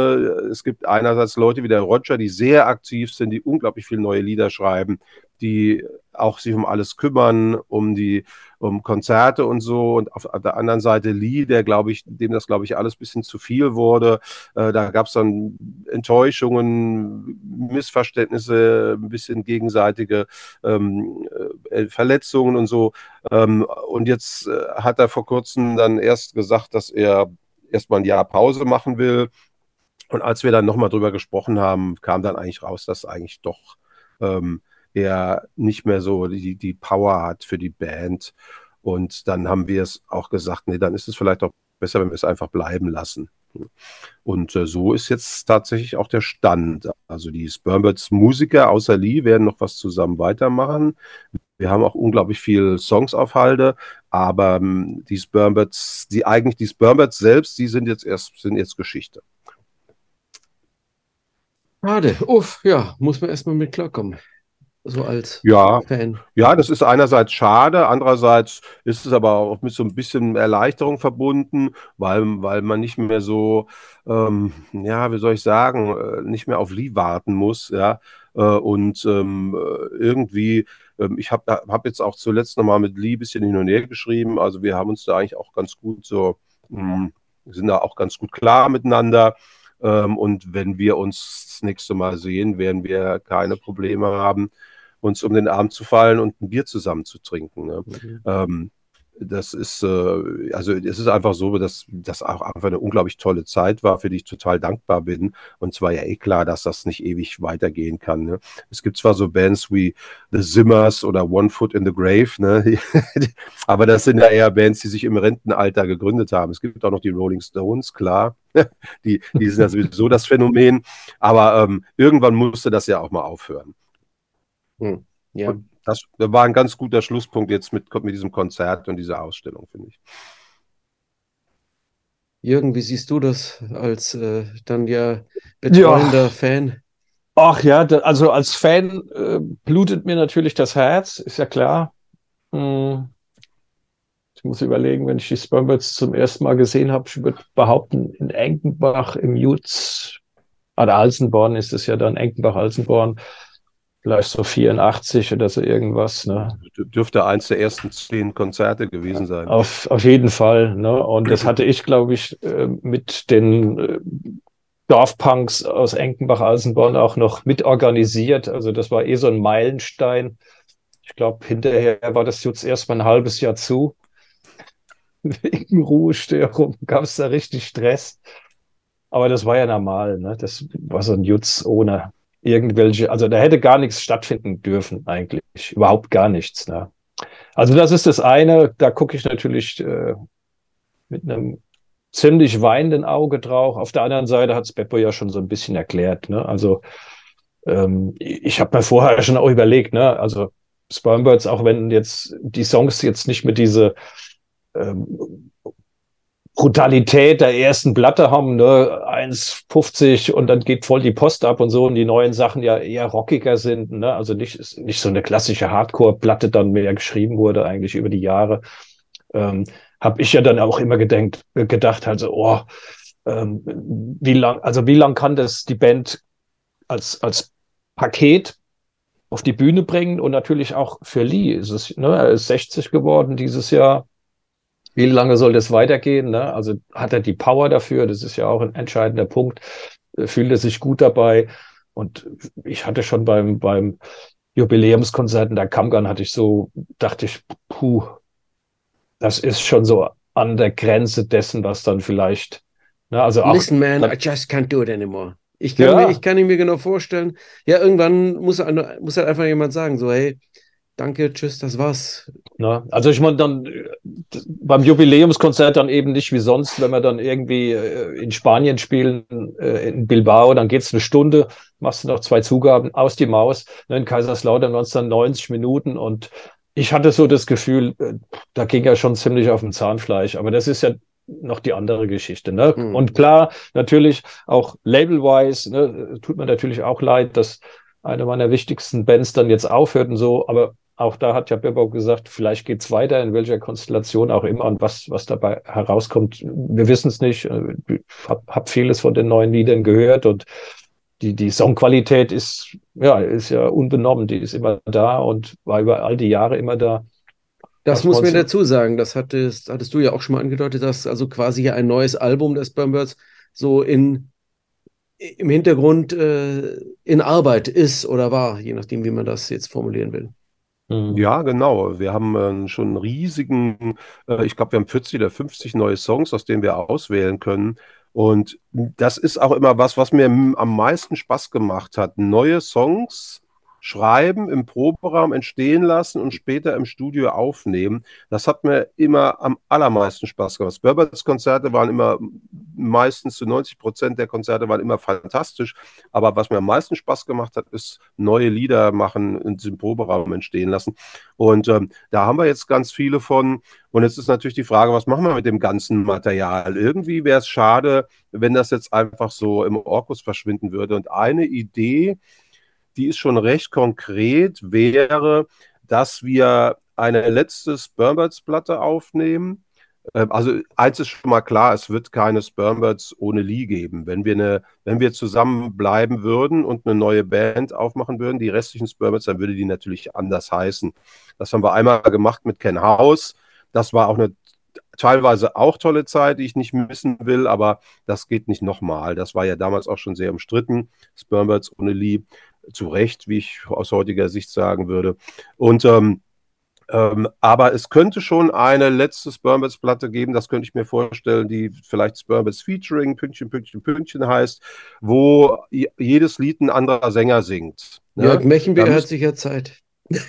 S2: Es gibt einerseits Leute wie der Roger, die sehr aktiv sind, die unglaublich viele neue Lieder schreiben, die auch sich um alles kümmern, um die um Konzerte und so. Und auf, der anderen Seite Lee, der glaube ich, dem das glaube ich alles ein bisschen zu viel wurde. Äh, da gab es dann Enttäuschungen, Missverständnisse, ein bisschen gegenseitige ähm, äh, Verletzungen und so. Ähm, und jetzt äh, hat er vor kurzem dann erst gesagt, dass er erstmal ein Jahr Pause machen will. Und als wir dann nochmal drüber gesprochen haben, kam dann eigentlich raus, dass eigentlich doch ähm, er nicht mehr so die, die Power hat für die Band. Und dann haben wir es auch gesagt, nee, dann ist es vielleicht auch besser, wenn wir es einfach bleiben lassen. Und äh, so ist jetzt tatsächlich auch der Stand. Also die Spermbirds Musiker außer Lee werden noch was zusammen weitermachen. Wir haben auch unglaublich viel Songs auf Halde, aber ähm, die Spermbirds, die eigentlich die Spermbirds selbst, die sind jetzt erst sind jetzt Geschichte.
S1: Schade. Uff, ja, muss man erstmal mit klarkommen so als
S2: ja, Fan. Ja, das ist einerseits schade, andererseits ist es aber auch mit so ein bisschen Erleichterung verbunden, weil, weil man nicht mehr so, ähm, ja, wie soll ich sagen, äh, nicht mehr auf Lee warten muss, ja. Äh, und ähm, irgendwie, ähm, ich habe hab jetzt auch zuletzt nochmal mit Lee ein bisschen hin und her geschrieben, also wir haben uns da eigentlich auch ganz gut so, mh, hm, sind da auch ganz gut klar miteinander. Ähm, und wenn wir uns das nächste Mal sehen, werden wir keine Probleme haben, uns um den Arm zu fallen und ein Bier zusammen zu trinken. Ne? Mhm. Ähm, das ist, äh, also es ist einfach so, dass das auch einfach eine unglaublich tolle Zeit war, für die ich total dankbar bin. Und zwar ja eh klar, dass das nicht ewig weitergehen kann. Ne? Es gibt zwar so Bands wie The Zimmers oder One Foot in the Grave, ne? <laughs> aber das sind ja eher Bands, die sich im Rentenalter gegründet haben. Es gibt auch noch die Rolling Stones, klar. <laughs> die, die sind ja sowieso das Phänomen. Aber ähm, irgendwann musste das ja auch mal aufhören. Hm. Ja. Und das war ein ganz guter Schlusspunkt jetzt mit, mit diesem Konzert und dieser Ausstellung, finde ich.
S1: Jürgen, wie siehst du das als äh, dann ja betreuender ja. Fan?
S3: Ach ja, da, also als Fan äh, blutet mir natürlich das Herz, ist ja klar. Hm. Ich muss überlegen, wenn ich die Spermbirds zum ersten Mal gesehen habe, ich würde behaupten, in Enkenbach im Jutz, oder Alsenborn ist es ja dann, Enkenbach-Alsenborn, vielleicht so 84 oder so irgendwas. Ne?
S2: Dürfte eins der ersten zehn Konzerte gewesen sein.
S3: Auf, auf jeden Fall. Ne? Und das hatte ich, glaube ich, äh, mit den äh, Dorfpunks aus Enkenbach-Alsenborn auch noch mitorganisiert. Also das war eh so ein Meilenstein. Ich glaube, hinterher war das jetzt erst mal ein halbes Jahr zu. Wegen Ruhestörung <laughs> gab es da richtig Stress. Aber das war ja normal. Ne? Das war so ein Jutz ohne, irgendwelche, also da hätte gar nichts stattfinden dürfen eigentlich, überhaupt gar nichts. Ne? Also das ist das eine, da gucke ich natürlich äh, mit einem ziemlich weinenden Auge drauf. Auf der anderen Seite hat es Beppo ja schon so ein bisschen erklärt. Ne? Also ähm, ich habe mir vorher schon auch überlegt, ne? also Spermbirds, auch wenn jetzt die Songs jetzt nicht mit diese ähm, Brutalität der ersten Platte haben, ne, 1,50 und dann geht voll die Post ab und so und die neuen Sachen ja eher rockiger sind, ne, also nicht, nicht so eine klassische Hardcore-Platte dann mehr geschrieben wurde eigentlich über die Jahre, ähm, habe ich ja dann auch immer gedenkt, gedacht, also, oh, ähm, wie lang, also wie lang kann das die Band als, als Paket auf die Bühne bringen? Und natürlich auch für Lee. Ist es, ne, er ist 60 geworden dieses Jahr, wie lange soll das weitergehen? Ne? Also hat er die Power dafür? Das ist ja auch ein entscheidender Punkt. Äh, fühlt er sich gut dabei? Und ich hatte schon beim, beim Jubiläumskonzert in der Kamgan hatte ich so, dachte ich, puh, das ist schon so an der Grenze dessen, was dann vielleicht. Ne, also auch,
S1: Listen, man, I just can't do it anymore. Ich kann, ja. mir, ich kann mir genau vorstellen, ja, irgendwann muss, muss halt einfach jemand sagen, so, hey, danke, tschüss, das war's.
S3: Na, also ich meine dann beim Jubiläumskonzert dann eben nicht wie sonst, wenn wir dann irgendwie äh, in Spanien spielen, äh, in Bilbao, dann geht's eine Stunde, machst du noch zwei Zugaben aus die Maus. Ne, in Kaiserslautern waren es dann 90 Minuten und ich hatte so das Gefühl, äh, da ging ja schon ziemlich auf dem Zahnfleisch, aber das ist ja noch die andere Geschichte. Ne? Mhm. Und klar, natürlich auch label-wise, ne, tut mir natürlich auch leid, dass eine meiner wichtigsten Bands dann jetzt aufhört und so, aber auch da hat ja Bebo gesagt, vielleicht geht's weiter, in welcher Konstellation auch immer und was, was dabei herauskommt. Wir wissen es nicht. Ich habe hab vieles von den neuen Liedern gehört und die, die Songqualität ist, ja, ist ja unbenommen, die ist immer da und war über all die Jahre immer da.
S1: Das muss man dazu sagen, das hattest, hattest du ja auch schon mal angedeutet, dass also quasi ein neues Album des Spermbirds so in, im Hintergrund äh, in Arbeit ist oder war, je nachdem, wie man das jetzt formulieren will.
S2: Mhm. Ja, genau. Wir haben äh, schon einen riesigen, äh, ich glaube, wir haben 40 oder 50 neue Songs, aus denen wir auswählen können. Und das ist auch immer was, was mir am meisten Spaß gemacht hat. Neue Songs schreiben, im Proberaum entstehen lassen und später im Studio aufnehmen. Das hat mir immer am allermeisten Spaß gemacht. Burberts Konzerte waren immer meistens zu 90 Prozent der Konzerte waren immer fantastisch. Aber was mir am meisten Spaß gemacht hat, ist neue Lieder machen und im Proberaum entstehen lassen. Und ähm, da haben wir jetzt ganz viele von. Und jetzt ist natürlich die Frage, was machen wir mit dem ganzen Material? Irgendwie wäre es schade, wenn das jetzt einfach so im Orkus verschwinden würde. Und eine Idee, die ist schon recht konkret, wäre, dass wir eine letzte Spermbirds-Platte aufnehmen. Ähm, also eins ist schon mal klar, es wird keine Spermbirds ohne Lee geben. Wenn wir, eine, wenn wir zusammen würden und eine neue Band aufmachen würden, die restlichen Spermbirds, dann würde die natürlich anders heißen. Das haben wir einmal gemacht mit Ken House. Das war auch eine teilweise auch tolle Zeit, die ich nicht missen will, aber das geht nicht nochmal. Das war ja damals auch schon sehr umstritten. Spermbirds ohne Lee zu Recht, wie ich aus heutiger Sicht sagen würde. Und ähm, ähm, aber es könnte schon eine letzte Spermbits-Platte geben, das könnte ich mir vorstellen, die vielleicht Spermbits Featuring, Pünktchen, Pünktchen, Pünktchen heißt, wo jedes Lied ein anderer Sänger singt.
S1: Ne? Jörg Mechenbeer hat sicher Zeit. <laughs>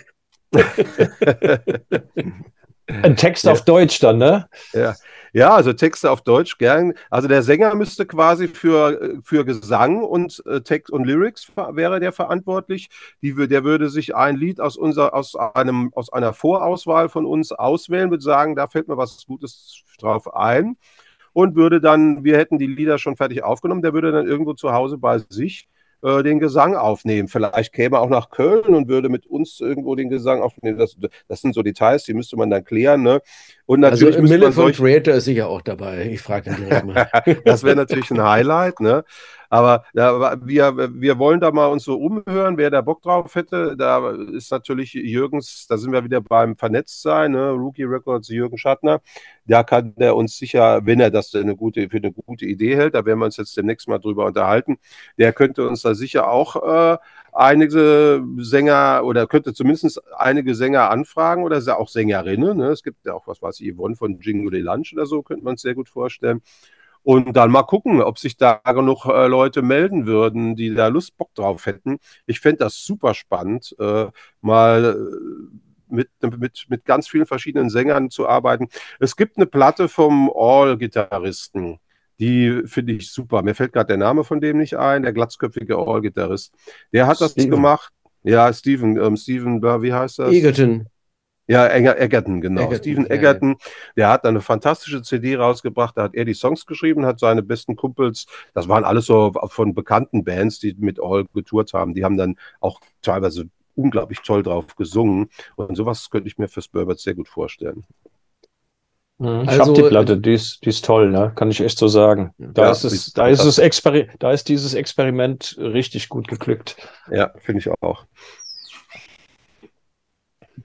S1: <laughs>
S3: Ein Text ja. auf Deutsch dann, ne?
S2: Ja. Ja, also Texte auf Deutsch gern. Also der Sänger müsste quasi für, für Gesang und äh, Text und Lyrics wäre der verantwortlich. Die, der würde sich ein Lied aus, unser, aus, einem, aus einer Vorauswahl von uns auswählen, würde sagen, da fällt mir was Gutes drauf ein. Und würde dann, wir hätten die Lieder schon fertig aufgenommen, der würde dann irgendwo zu Hause bei sich äh, den Gesang aufnehmen. Vielleicht käme er auch nach Köln und würde mit uns irgendwo den Gesang aufnehmen. Das, das sind so Details, die müsste man dann klären. Ne?
S1: Und natürlich also Mille von Creator ist sicher auch dabei. Ich frage ihn direkt mal. <laughs>
S2: das wäre natürlich ein Highlight. Ne? Aber ja, wir, wir wollen da mal uns so umhören, wer da Bock drauf hätte. Da ist natürlich Jürgens, da sind wir wieder beim Vernetztsein, ne? Rookie Records, Jürgen Schattner. Da kann der uns sicher, wenn er das eine gute, für eine gute Idee hält, da werden wir uns jetzt demnächst mal drüber unterhalten, der könnte uns da sicher auch äh, einige Sänger oder könnte zumindest einige Sänger anfragen oder auch Sängerinnen. Ne? Es gibt ja auch was, was Yvonne von Jingle Lunch oder so, könnte man es sehr gut vorstellen. Und dann mal gucken, ob sich da genug äh, Leute melden würden, die da Lust, Bock drauf hätten. Ich fände das super spannend, äh, mal äh, mit, mit, mit ganz vielen verschiedenen Sängern zu arbeiten. Es gibt eine Platte vom All-Gitarristen. Die finde ich super. Mir fällt gerade der Name von dem nicht ein, der glatzköpfige All-Gitarrist. Der hat das Steven. gemacht. Ja, Steven, ähm, Steven, wie heißt das?
S1: Egerton.
S2: Ja, Egerton, genau. Egerton, Stephen Egerton, ja, ja. der hat eine fantastische CD rausgebracht, da hat er die Songs geschrieben, hat seine besten Kumpels, das waren alles so von bekannten Bands, die mit All getourt haben, die haben dann auch teilweise unglaublich toll drauf gesungen und sowas könnte ich mir fürs Burbert sehr gut vorstellen.
S3: Mhm. Ich also, habe die Platte, die ist, die ist toll, ne? kann ich echt so sagen. Da, ja, ist, es, da, ist, es Exper da ist dieses Experiment richtig gut geglückt.
S2: Ja, finde ich auch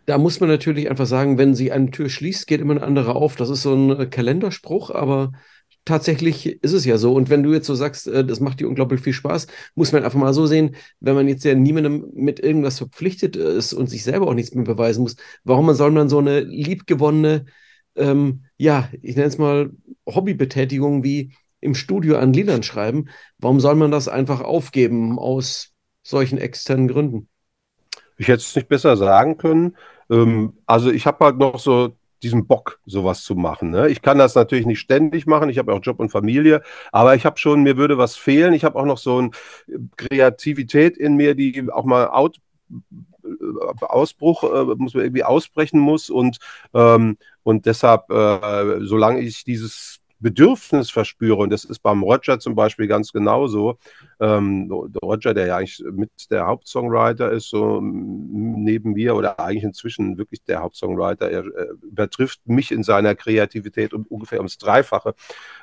S1: da muss man natürlich einfach sagen, wenn sie eine Tür schließt, geht immer eine andere auf. Das ist so ein äh, Kalenderspruch, aber tatsächlich ist es ja so. Und wenn du jetzt so sagst, äh, das macht dir unglaublich viel Spaß, muss man einfach mal so sehen, wenn man jetzt ja niemandem mit irgendwas verpflichtet ist und sich selber auch nichts mehr beweisen muss, warum soll man so eine liebgewonnene ähm, ja, ich nenne es mal Hobbybetätigung wie im Studio an Liedern schreiben. Warum soll man das einfach aufgeben aus solchen externen Gründen?
S2: Ich hätte es nicht besser sagen können. Ähm, also ich habe halt noch so diesen Bock, sowas zu machen. Ne? Ich kann das natürlich nicht ständig machen. Ich habe auch Job und Familie, aber ich habe schon, mir würde was fehlen. Ich habe auch noch so eine Kreativität in mir, die auch mal out, äh, Ausbruch, äh, muss man irgendwie ausbrechen muss und, ähm, und deshalb, äh, solange ich dieses Bedürfnis verspüre, und das ist beim Roger zum Beispiel ganz genauso. Ähm, Roger, der ja eigentlich mit der Hauptsongwriter ist, so neben mir oder eigentlich inzwischen wirklich der Hauptsongwriter, er, er übertrifft mich in seiner Kreativität um, ungefähr ums Dreifache.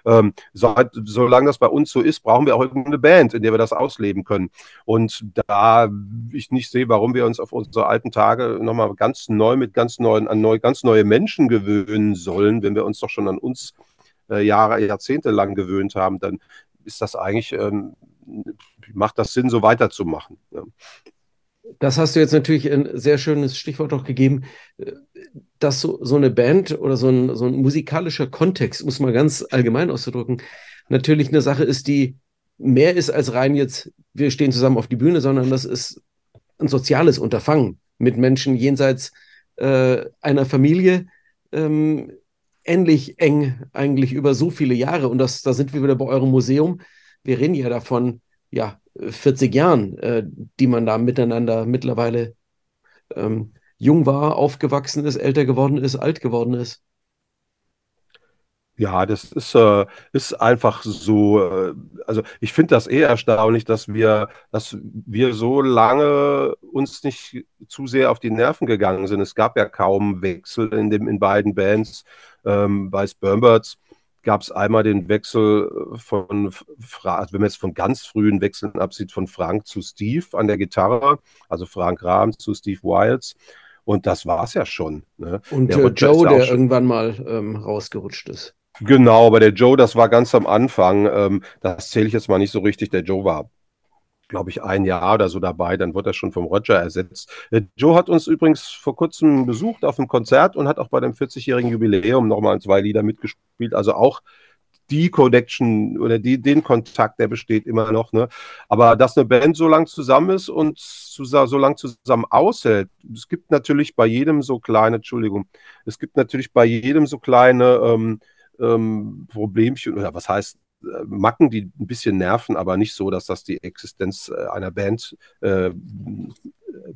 S2: Ähm, so, solange das bei uns so ist, brauchen wir auch irgendeine Band, in der wir das ausleben können. Und da ich nicht sehe, warum wir uns auf unsere alten Tage nochmal ganz neu mit ganz neuen, an neu, ganz neue Menschen gewöhnen sollen, wenn wir uns doch schon an uns äh, Jahre, Jahrzehnte lang gewöhnt haben, dann ist das eigentlich, ähm, macht das Sinn, so weiterzumachen. Ja.
S1: Das hast du jetzt natürlich ein sehr schönes Stichwort auch gegeben, äh, dass so, so eine Band oder so ein, so ein musikalischer Kontext, muss man ganz allgemein auszudrücken, natürlich eine Sache ist, die mehr ist als rein jetzt, wir stehen zusammen auf die Bühne, sondern das ist ein soziales Unterfangen mit Menschen jenseits äh, einer Familie, ähm, ähnlich eng eigentlich über so viele Jahre. Und das, da sind wir wieder bei eurem Museum. Wir reden ja davon, ja, 40 Jahren, äh, die man da miteinander mittlerweile ähm, jung war, aufgewachsen ist, älter geworden ist, alt geworden ist.
S2: Ja, das ist, äh, ist einfach so, äh, also ich finde das eher erstaunlich, dass wir, dass wir so lange uns nicht zu sehr auf die Nerven gegangen sind. Es gab ja kaum Wechsel in, dem, in beiden Bands. Ähm, bei Spermbirds gab es einmal den Wechsel von, also wenn man jetzt von ganz frühen Wechseln absieht, von Frank zu Steve an der Gitarre, also Frank Rahms zu Steve Wilds. Und das war es ja schon. Ne?
S1: Und der äh, Joe, der irgendwann mal ähm, rausgerutscht ist.
S2: Genau, aber der Joe, das war ganz am Anfang. Ähm, das zähle ich jetzt mal nicht so richtig. Der Joe war, glaube ich, ein Jahr oder so dabei. Dann wurde er schon vom Roger ersetzt. Der Joe hat uns übrigens vor kurzem besucht auf einem Konzert und hat auch bei dem 40-jährigen Jubiläum nochmal zwei Lieder mitgespielt. Also auch die Connection oder die, den Kontakt, der besteht immer noch. Ne? Aber dass eine Band so lang zusammen ist und so, so lang zusammen aushält, es gibt natürlich bei jedem so kleine, Entschuldigung, es gibt natürlich bei jedem so kleine ähm, ähm, Problemchen oder was heißt äh, Macken, die ein bisschen nerven, aber nicht so, dass das die Existenz äh, einer Band äh,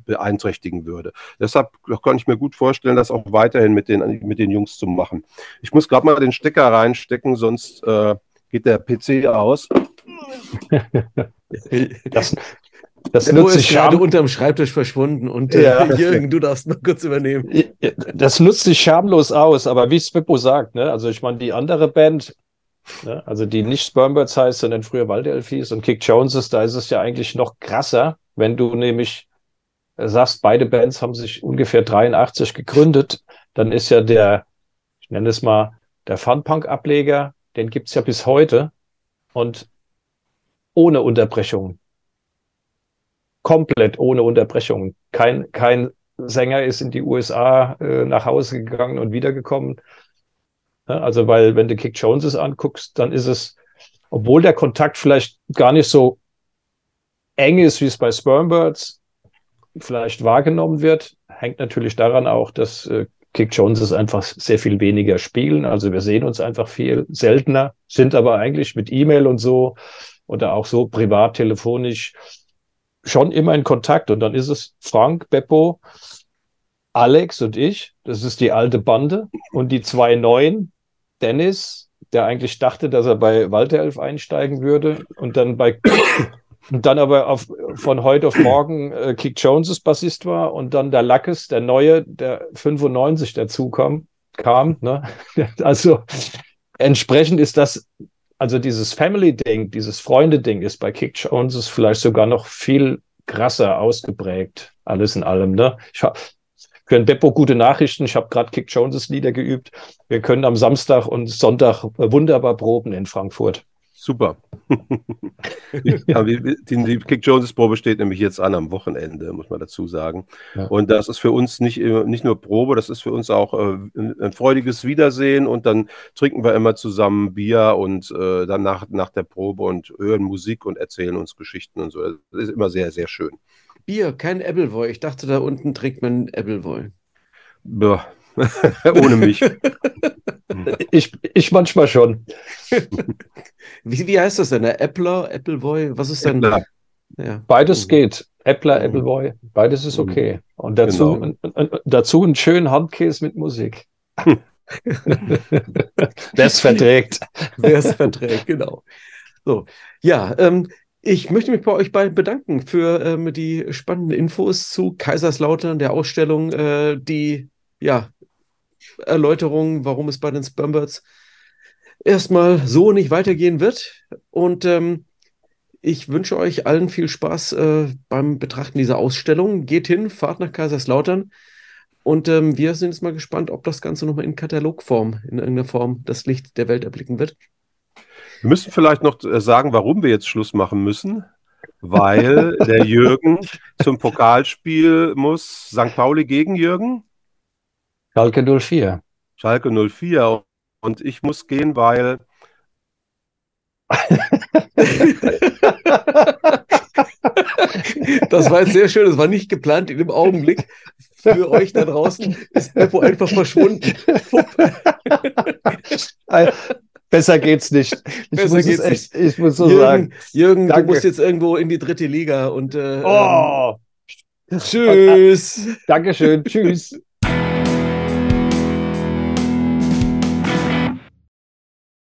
S2: beeinträchtigen würde. Deshalb kann ich mir gut vorstellen, das auch weiterhin mit den, mit den Jungs zu machen. Ich muss gerade mal den Stecker reinstecken, sonst äh, geht der PC aus. <laughs>
S1: das, das der nutzt ist gerade unterm Schreibtisch verschwunden und äh, ja. <laughs> Jürgen, du darfst noch kurz übernehmen.
S3: Das nutzt sich schamlos aus, aber wie Spippo sagt, ne, also ich meine, die andere Band, ne, also die nicht Spermbirds heißt, sondern früher Waldelfies und Kick Joneses, da ist es ja eigentlich noch krasser, wenn du nämlich sagst, beide Bands haben sich ungefähr 83 gegründet, dann ist ja der, ich nenne es mal, der Funpunk-Ableger, den gibt's ja bis heute und ohne Unterbrechung komplett ohne Unterbrechung. Kein, kein Sänger ist in die USA äh, nach Hause gegangen und wiedergekommen. Also, weil, wenn du Kick Joneses anguckst, dann ist es, obwohl der Kontakt vielleicht gar nicht so eng ist, wie es bei Spermbirds vielleicht wahrgenommen wird, hängt natürlich daran auch, dass äh, Kick Joneses einfach sehr viel weniger spielen. Also wir sehen uns einfach viel seltener, sind aber eigentlich mit E-Mail und so oder auch so privat telefonisch schon immer in Kontakt. Und dann ist es Frank, Beppo, Alex und ich. Das ist die alte Bande. Und die zwei neuen, Dennis, der eigentlich dachte, dass er bei Walter Elf einsteigen würde und dann bei <coughs> und dann aber auf, von heute auf morgen äh, Kick Joneses Bassist war und dann der Lackes, der neue, der 95 dazu kam. kam ne? <laughs> Also entsprechend ist das also dieses Family-Ding, dieses Freunde-Ding ist bei Kick Jones vielleicht sogar noch viel krasser ausgeprägt, alles in allem. Ne? Ich für ein Beppo gute Nachrichten. Ich habe gerade Kick Joneses Lieder geübt. Wir können am Samstag und Sonntag wunderbar proben in Frankfurt.
S2: Super. <laughs> ja, die, die, Kick Jones Probe steht nämlich jetzt an am Wochenende, muss man dazu sagen. Ja. Und das ist für uns nicht, nicht nur Probe, das ist für uns auch äh, ein freudiges Wiedersehen und dann trinken wir immer zusammen Bier und äh, dann nach, nach der Probe und hören Musik und erzählen uns Geschichten und so. Das ist immer sehr, sehr schön.
S1: Bier, kein Appleboy. Ich dachte, da unten trinkt man Appleboy.
S2: Ja, <laughs> ohne mich. <laughs>
S3: ich, ich manchmal schon. <laughs>
S1: wie, wie heißt das denn? Der Appler, Appleboy? Was ist denn?
S3: Ja. Beides mhm. geht. Appler, mhm. Appleboy, beides ist okay. Und dazu, genau. dazu einen schönen Handkäse mit Musik. Wer es verträgt.
S1: Wer es verträgt, genau. So, ja, ähm, ich möchte mich bei euch beiden bedanken für ähm, die spannenden Infos zu Kaiserslautern, der Ausstellung, äh, die ja, Erläuterung, warum es bei den Spermbirds erstmal so nicht weitergehen wird. Und ähm, ich wünsche euch allen viel Spaß äh, beim Betrachten dieser Ausstellung. Geht hin, fahrt nach Kaiserslautern. Und ähm, wir sind jetzt mal gespannt, ob das Ganze nochmal in Katalogform, in irgendeiner Form, das Licht der Welt erblicken wird.
S2: Wir müssen vielleicht noch äh, sagen, warum wir jetzt Schluss machen müssen. Weil der <laughs> Jürgen zum Pokalspiel muss. St. Pauli gegen Jürgen?
S3: Schalke 04.
S2: Schalke 04. Und ich muss gehen, weil. <laughs>
S1: das war jetzt sehr schön, das war nicht geplant in dem Augenblick. Für euch da draußen ist Beppo einfach verschwunden. <laughs>
S3: Besser geht's nicht. <laughs>
S1: Ich Besser geht's echt, nicht. Ich muss so Jürgen, sagen. Jürgen, Danke. du musst jetzt irgendwo in die dritte Liga und äh,
S3: oh.
S1: ähm, Tschüss.
S3: Dankeschön. Tschüss.